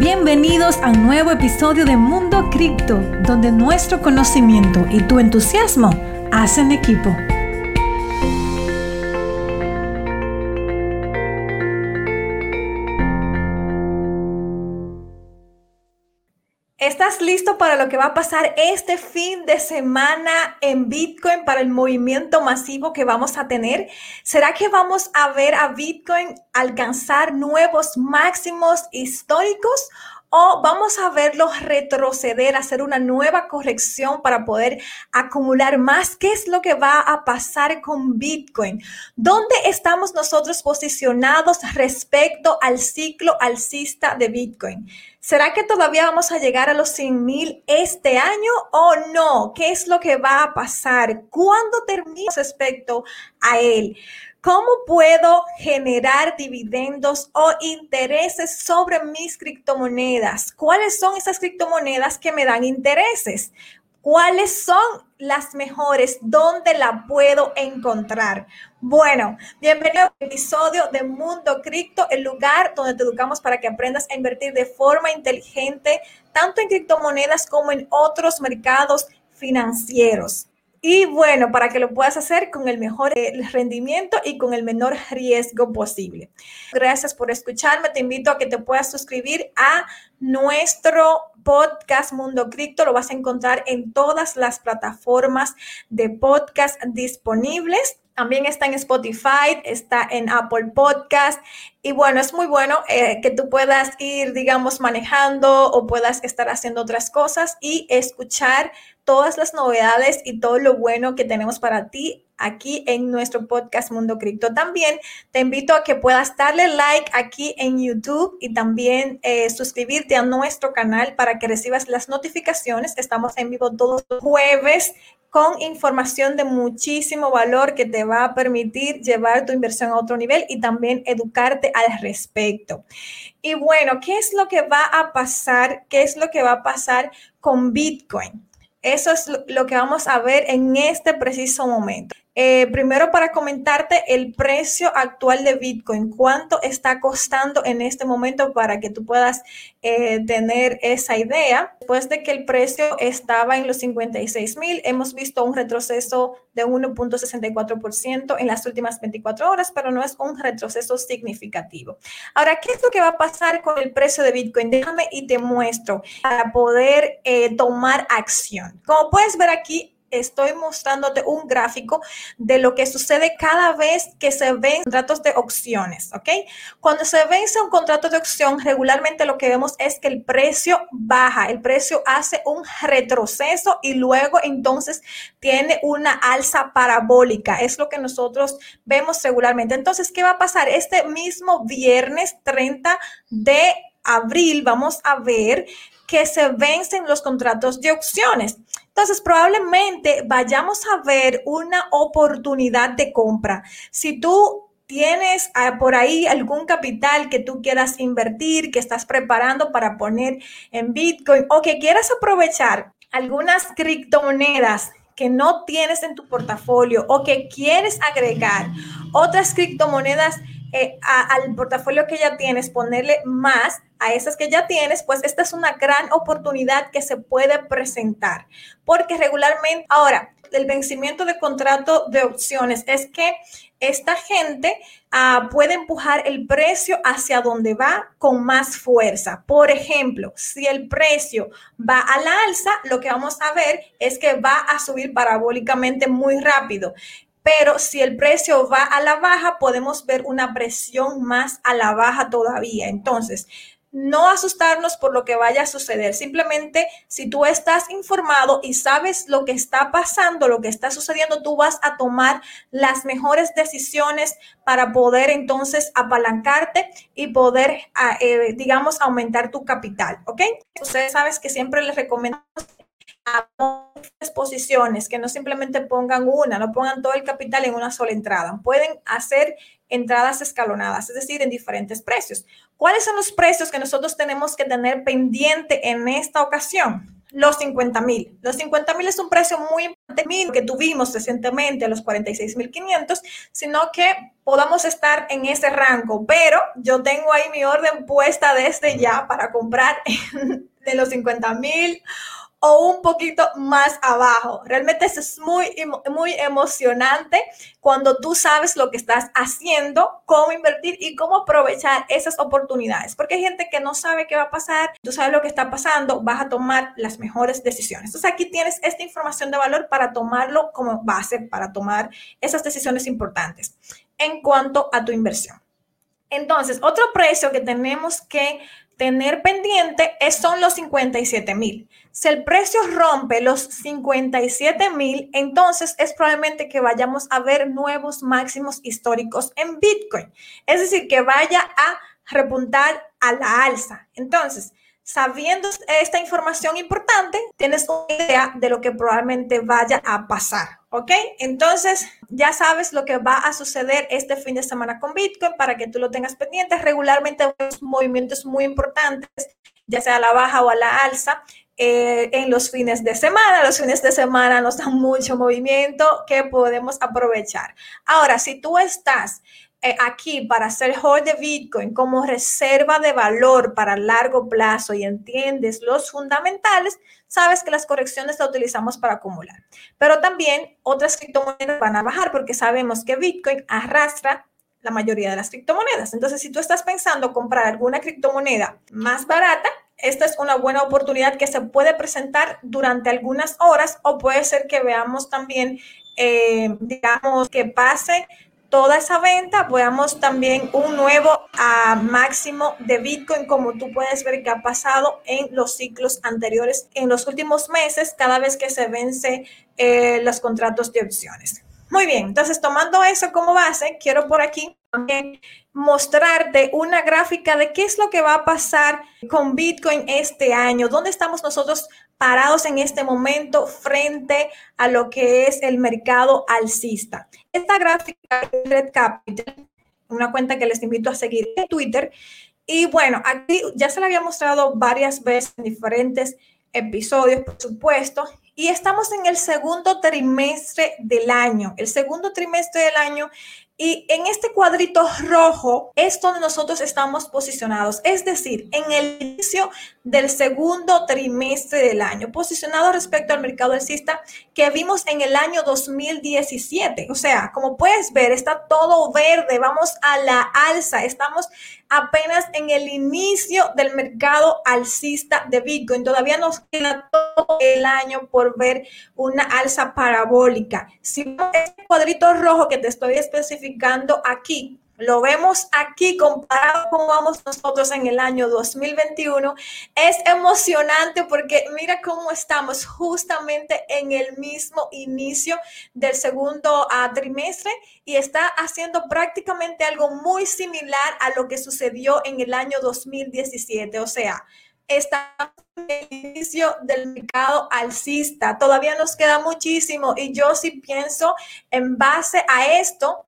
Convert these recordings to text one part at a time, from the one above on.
Bienvenidos a un nuevo episodio de Mundo Cripto, donde nuestro conocimiento y tu entusiasmo hacen equipo. ¿Estás listo para lo que va a pasar este fin de semana en Bitcoin para el movimiento masivo que vamos a tener? ¿Será que vamos a ver a Bitcoin alcanzar nuevos máximos históricos? O vamos a verlo retroceder, hacer una nueva corrección para poder acumular más. ¿Qué es lo que va a pasar con Bitcoin? ¿Dónde estamos nosotros posicionados respecto al ciclo alcista de Bitcoin? ¿Será que todavía vamos a llegar a los 100 mil este año o no? ¿Qué es lo que va a pasar? ¿Cuándo termina respecto a él? ¿Cómo puedo generar dividendos o intereses sobre mis criptomonedas? ¿Cuáles son esas criptomonedas que me dan intereses? ¿Cuáles son las mejores? ¿Dónde la puedo encontrar? Bueno, bienvenido al episodio de Mundo Cripto, el lugar donde te educamos para que aprendas a invertir de forma inteligente, tanto en criptomonedas como en otros mercados financieros. Y bueno, para que lo puedas hacer con el mejor eh, rendimiento y con el menor riesgo posible. Gracias por escucharme. Te invito a que te puedas suscribir a nuestro podcast Mundo Cripto. Lo vas a encontrar en todas las plataformas de podcast disponibles. También está en Spotify, está en Apple Podcast. Y bueno, es muy bueno eh, que tú puedas ir, digamos, manejando o puedas estar haciendo otras cosas y escuchar todas las novedades y todo lo bueno que tenemos para ti aquí en nuestro podcast Mundo Cripto. También te invito a que puedas darle like aquí en YouTube y también eh, suscribirte a nuestro canal para que recibas las notificaciones. Estamos en vivo todos los jueves con información de muchísimo valor que te va a permitir llevar tu inversión a otro nivel y también educarte al respecto. Y bueno, ¿qué es lo que va a pasar? ¿Qué es lo que va a pasar con Bitcoin? Eso es lo que vamos a ver en este preciso momento. Eh, primero para comentarte el precio actual de Bitcoin, cuánto está costando en este momento para que tú puedas eh, tener esa idea. Después de que el precio estaba en los 56 mil, hemos visto un retroceso de 1.64% en las últimas 24 horas, pero no es un retroceso significativo. Ahora, ¿qué es lo que va a pasar con el precio de Bitcoin? Déjame y te muestro para poder eh, tomar acción. Como puedes ver aquí, estoy mostrándote un gráfico de lo que sucede cada vez que se ven contratos de opciones, ¿ok? Cuando se vence un contrato de opción, regularmente lo que vemos es que el precio baja, el precio hace un retroceso y luego entonces tiene una alza parabólica. Es lo que nosotros vemos regularmente. Entonces, ¿qué va a pasar? Este mismo viernes 30 de abril vamos a ver que se vencen los contratos de opciones. Entonces, probablemente vayamos a ver una oportunidad de compra. Si tú tienes ah, por ahí algún capital que tú quieras invertir, que estás preparando para poner en Bitcoin o que quieras aprovechar algunas criptomonedas que no tienes en tu portafolio o que quieres agregar otras criptomonedas eh, al portafolio que ya tienes, ponerle más a esas que ya tienes, pues esta es una gran oportunidad que se puede presentar. Porque regularmente, ahora, el vencimiento de contrato de opciones es que esta gente ah, puede empujar el precio hacia donde va con más fuerza. Por ejemplo, si el precio va a la alza, lo que vamos a ver es que va a subir parabólicamente muy rápido. Pero si el precio va a la baja, podemos ver una presión más a la baja todavía. Entonces, no asustarnos por lo que vaya a suceder. Simplemente, si tú estás informado y sabes lo que está pasando, lo que está sucediendo, tú vas a tomar las mejores decisiones para poder entonces apalancarte y poder, ah, eh, digamos, aumentar tu capital. ¿Ok? Ustedes saben que siempre les recomendamos posiciones, que no simplemente pongan una, no pongan todo el capital en una sola entrada. Pueden hacer entradas escalonadas, es decir, en diferentes precios. ¿Cuáles son los precios que nosotros tenemos que tener pendiente en esta ocasión? los 50 mil. Los 50 mil es un precio muy importante que tuvimos recientemente a los 46.500, sino que podamos estar en ese rango. Pero yo tengo ahí mi orden puesta desde ya para comprar de los 50 mil o un poquito más abajo. Realmente es muy, muy emocionante cuando tú sabes lo que estás haciendo, cómo invertir y cómo aprovechar esas oportunidades. Porque hay gente que no sabe qué va a pasar, tú sabes lo que está pasando, vas a tomar las mejores decisiones. Entonces aquí tienes esta información de valor para tomarlo como base, para tomar esas decisiones importantes en cuanto a tu inversión. Entonces, otro precio que tenemos que tener pendiente son los 57 mil. Si el precio rompe los 57 mil, entonces es probablemente que vayamos a ver nuevos máximos históricos en Bitcoin. Es decir, que vaya a repuntar a la alza. Entonces, sabiendo esta información importante, tienes una idea de lo que probablemente vaya a pasar. ¿Ok? Entonces, ya sabes lo que va a suceder este fin de semana con Bitcoin para que tú lo tengas pendiente. Regularmente movimientos muy importantes, ya sea a la baja o a la alza, eh, en los fines de semana. Los fines de semana nos dan mucho movimiento que podemos aprovechar. Ahora, si tú estás aquí para hacer hold de Bitcoin como reserva de valor para largo plazo y entiendes los fundamentales, sabes que las correcciones las utilizamos para acumular. Pero también otras criptomonedas van a bajar porque sabemos que Bitcoin arrastra la mayoría de las criptomonedas. Entonces, si tú estás pensando comprar alguna criptomoneda más barata, esta es una buena oportunidad que se puede presentar durante algunas horas o puede ser que veamos también, eh, digamos, que pase toda esa venta, veamos también un nuevo máximo de Bitcoin, como tú puedes ver que ha pasado en los ciclos anteriores, en los últimos meses, cada vez que se vence eh, los contratos de opciones. Muy bien, entonces tomando eso como base, quiero por aquí también mostrarte una gráfica de qué es lo que va a pasar con Bitcoin este año, dónde estamos nosotros parados en este momento frente a lo que es el mercado alcista. Esta gráfica Red Capital, una cuenta que les invito a seguir en Twitter. Y bueno, aquí ya se la había mostrado varias veces en diferentes episodios, por supuesto, y estamos en el segundo trimestre del año. El segundo trimestre del año y en este cuadrito rojo es donde nosotros estamos posicionados, es decir, en el inicio del segundo trimestre del año, posicionado respecto al mercado alcista que vimos en el año 2017. O sea, como puedes ver, está todo verde, vamos a la alza, estamos apenas en el inicio del mercado alcista de Bitcoin. Todavía nos queda todo el año por ver una alza parabólica. Si este cuadrito rojo que te estoy especificando, aquí, lo vemos aquí comparado con vamos nosotros en el año 2021, es emocionante porque mira cómo estamos justamente en el mismo inicio del segundo uh, trimestre y está haciendo prácticamente algo muy similar a lo que sucedió en el año 2017. O sea, estamos el inicio del mercado alcista. Todavía nos queda muchísimo y yo sí pienso en base a esto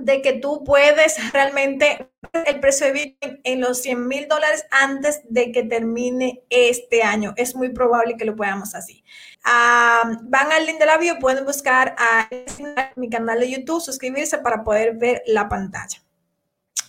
de que tú puedes realmente el precio de Bitcoin en los 100 mil dólares antes de que termine este año. Es muy probable que lo podamos así. Ah, van al link de la bio, pueden buscar a mi canal de YouTube, suscribirse para poder ver la pantalla.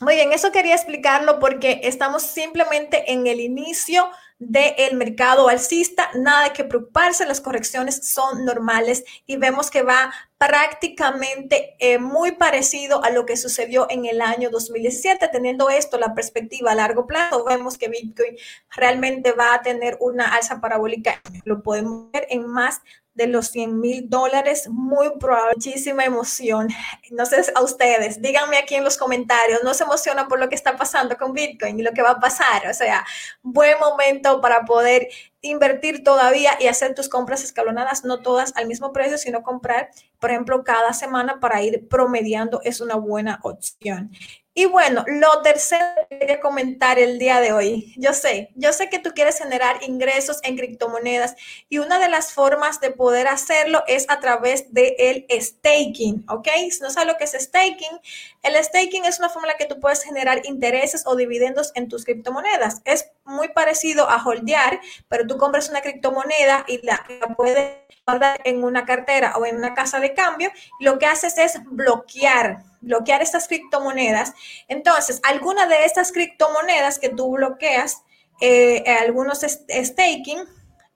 Muy bien, eso quería explicarlo porque estamos simplemente en el inicio del mercado alcista, nada que preocuparse, las correcciones son normales y vemos que va prácticamente eh, muy parecido a lo que sucedió en el año 2017. Teniendo esto, la perspectiva a largo plazo, vemos que Bitcoin realmente va a tener una alza parabólica. Lo podemos ver en más de los 100 mil dólares, muy probable, muchísima emoción. No sé a ustedes, díganme aquí en los comentarios, ¿no se emocionan por lo que está pasando con Bitcoin y lo que va a pasar? O sea, buen momento para poder invertir todavía y hacer tus compras escalonadas, no todas al mismo precio, sino comprar, por ejemplo, cada semana para ir promediando es una buena opción. Y bueno, lo tercero que quería comentar el día de hoy, yo sé, yo sé que tú quieres generar ingresos en criptomonedas y una de las formas de poder hacerlo es a través del el staking, ¿ok? Si no sabes lo que es staking, el staking es una forma en la que tú puedes generar intereses o dividendos en tus criptomonedas. Es muy parecido a holdear, pero tú compras una criptomoneda y la, la puedes guardar en una cartera o en una casa de cambio. Lo que haces es bloquear bloquear estas criptomonedas. Entonces, alguna de estas criptomonedas que tú bloqueas, eh, algunos staking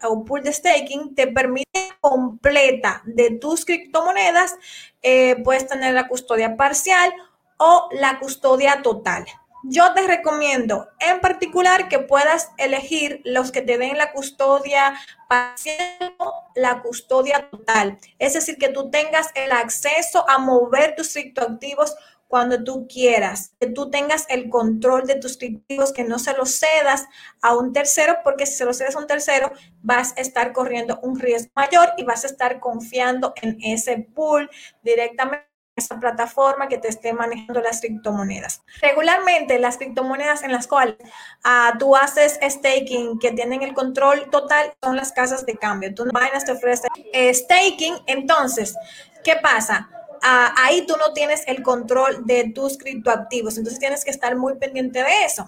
o pool de staking, te permite completa de tus criptomonedas, eh, puedes tener la custodia parcial o la custodia total. Yo te recomiendo en particular que puedas elegir los que te den la custodia parcial o la custodia total. Es decir, que tú tengas el acceso a mover tus criptoactivos cuando tú quieras, que tú tengas el control de tus criptoactivos, que no se los cedas a un tercero, porque si se los cedas a un tercero, vas a estar corriendo un riesgo mayor y vas a estar confiando en ese pool directamente esa plataforma que te esté manejando las criptomonedas. Regularmente las criptomonedas en las cuales uh, tú haces staking, que tienen el control total, son las casas de cambio. Tú Binance te ofrece eh, staking, entonces, ¿qué pasa? Uh, ahí tú no tienes el control de tus criptoactivos, entonces tienes que estar muy pendiente de eso.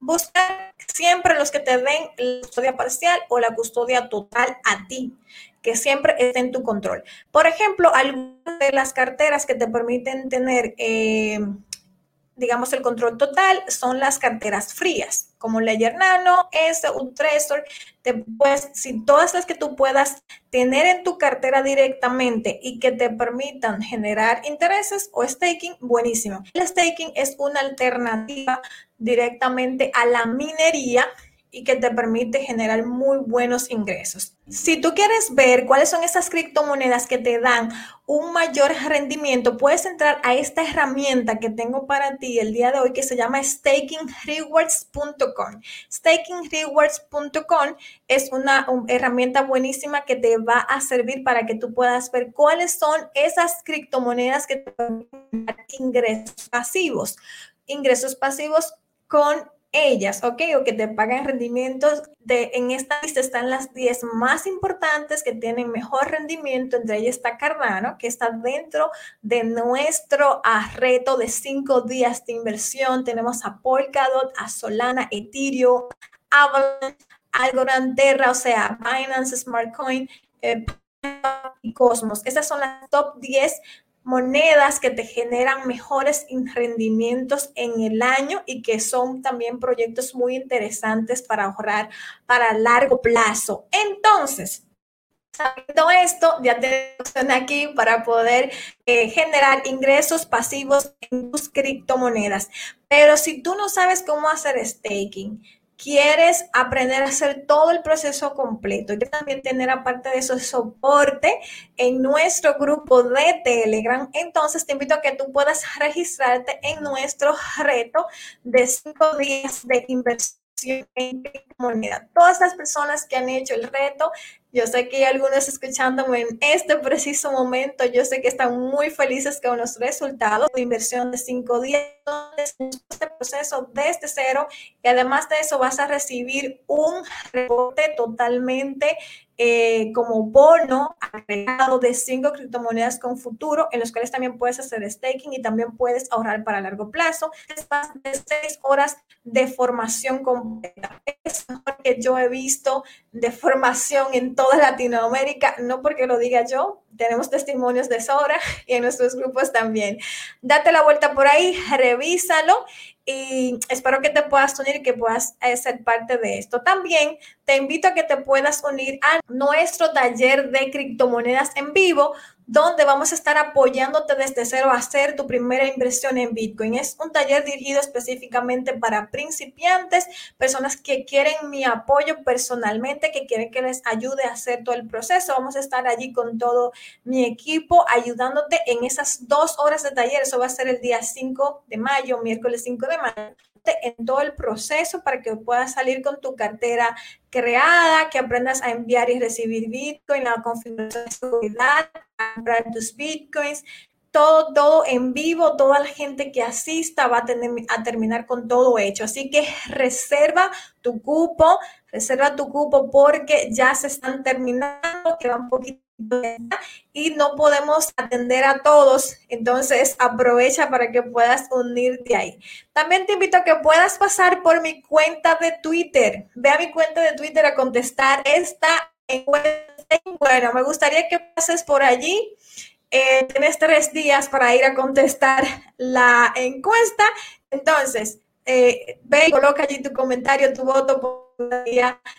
Busca siempre los que te den la custodia parcial o la custodia total a ti que siempre esté en tu control. Por ejemplo, algunas de las carteras que te permiten tener, eh, digamos, el control total son las carteras frías, como Ledger Nano, S, un Trezor. Te puedes, si todas las que tú puedas tener en tu cartera directamente y que te permitan generar intereses o staking, buenísimo. El staking es una alternativa directamente a la minería y que te permite generar muy buenos ingresos. Si tú quieres ver cuáles son esas criptomonedas que te dan un mayor rendimiento, puedes entrar a esta herramienta que tengo para ti el día de hoy que se llama stakingrewards.com. Stakingrewards.com es una herramienta buenísima que te va a servir para que tú puedas ver cuáles son esas criptomonedas que te permiten ingresos pasivos. Ingresos pasivos con ellas, ¿ok? O que te pagan rendimientos. De, en esta lista están las 10 más importantes que tienen mejor rendimiento. Entre ellas está Cardano, que está dentro de nuestro reto de 5 días de inversión. Tenemos a Polkadot, a Solana, Ethereum, Avalanche, Algorand, Terra, o sea, Binance, Smartcoin, eh, y Cosmos. Esas son las top 10 monedas que te generan mejores rendimientos en el año y que son también proyectos muy interesantes para ahorrar para largo plazo. Entonces, sabiendo esto, ya tenemos aquí para poder eh, generar ingresos pasivos en tus criptomonedas. Pero si tú no sabes cómo hacer staking, quieres aprender a hacer todo el proceso completo y también tener aparte de eso soporte en nuestro grupo de Telegram, entonces te invito a que tú puedas registrarte en nuestro reto de cinco días de inversión en moneda. Todas las personas que han hecho el reto yo sé que hay algunos escuchándome en este preciso momento. Yo sé que están muy felices con los resultados de inversión de cinco días. Este proceso desde cero y además de eso vas a recibir un rebote totalmente eh, como bono agregado de cinco criptomonedas con futuro, en los cuales también puedes hacer staking y también puedes ahorrar para largo plazo. Es más de seis horas de formación completa. Es mejor que yo he visto de formación en toda Latinoamérica, no porque lo diga yo, tenemos testimonios de sobra y en nuestros grupos también. Date la vuelta por ahí, revísalo y espero que te puedas unir y que puedas eh, ser parte de esto. También te invito a que te puedas unir a nuestro taller de criptomonedas en vivo, donde vamos a estar apoyándote desde cero a hacer tu primera inversión en Bitcoin. Es un taller dirigido específicamente para principiantes, personas que quieren mi apoyo personalmente, que quieren que les ayude a hacer todo el proceso. Vamos a estar allí con todo mi equipo ayudándote en esas dos horas de taller. Eso va a ser el día 5 de mayo, miércoles 5 de mayo en todo el proceso para que puedas salir con tu cartera creada, que aprendas a enviar y recibir Bitcoin, la configuración de seguridad, comprar tus Bitcoins, todo, todo en vivo, toda la gente que asista va a, tener, a terminar con todo hecho. Así que reserva tu cupo, reserva tu cupo porque ya se están terminando, queda un poquito y no podemos atender a todos. Entonces aprovecha para que puedas unirte ahí. También te invito a que puedas pasar por mi cuenta de Twitter. Ve a mi cuenta de Twitter a contestar esta encuesta. Bueno, me gustaría que pases por allí eh, tienes tres días para ir a contestar la encuesta. Entonces, eh, ve y coloca allí tu comentario, tu voto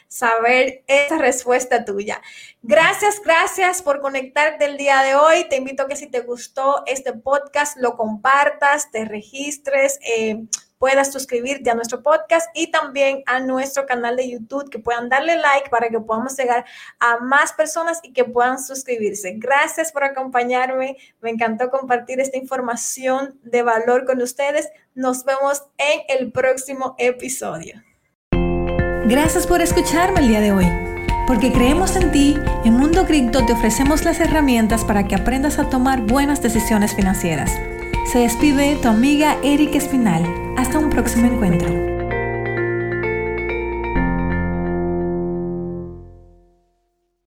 saber esa respuesta tuya. Gracias, gracias por conectarte el día de hoy. Te invito a que si te gustó este podcast, lo compartas, te registres. Eh, puedas suscribirte a nuestro podcast y también a nuestro canal de YouTube, que puedan darle like para que podamos llegar a más personas y que puedan suscribirse. Gracias por acompañarme. Me encantó compartir esta información de valor con ustedes. Nos vemos en el próximo episodio. Gracias por escucharme el día de hoy. Porque creemos en ti, en Mundo Cripto te ofrecemos las herramientas para que aprendas a tomar buenas decisiones financieras. Se despide tu amiga Erika Espinal. Hasta un próximo encuentro.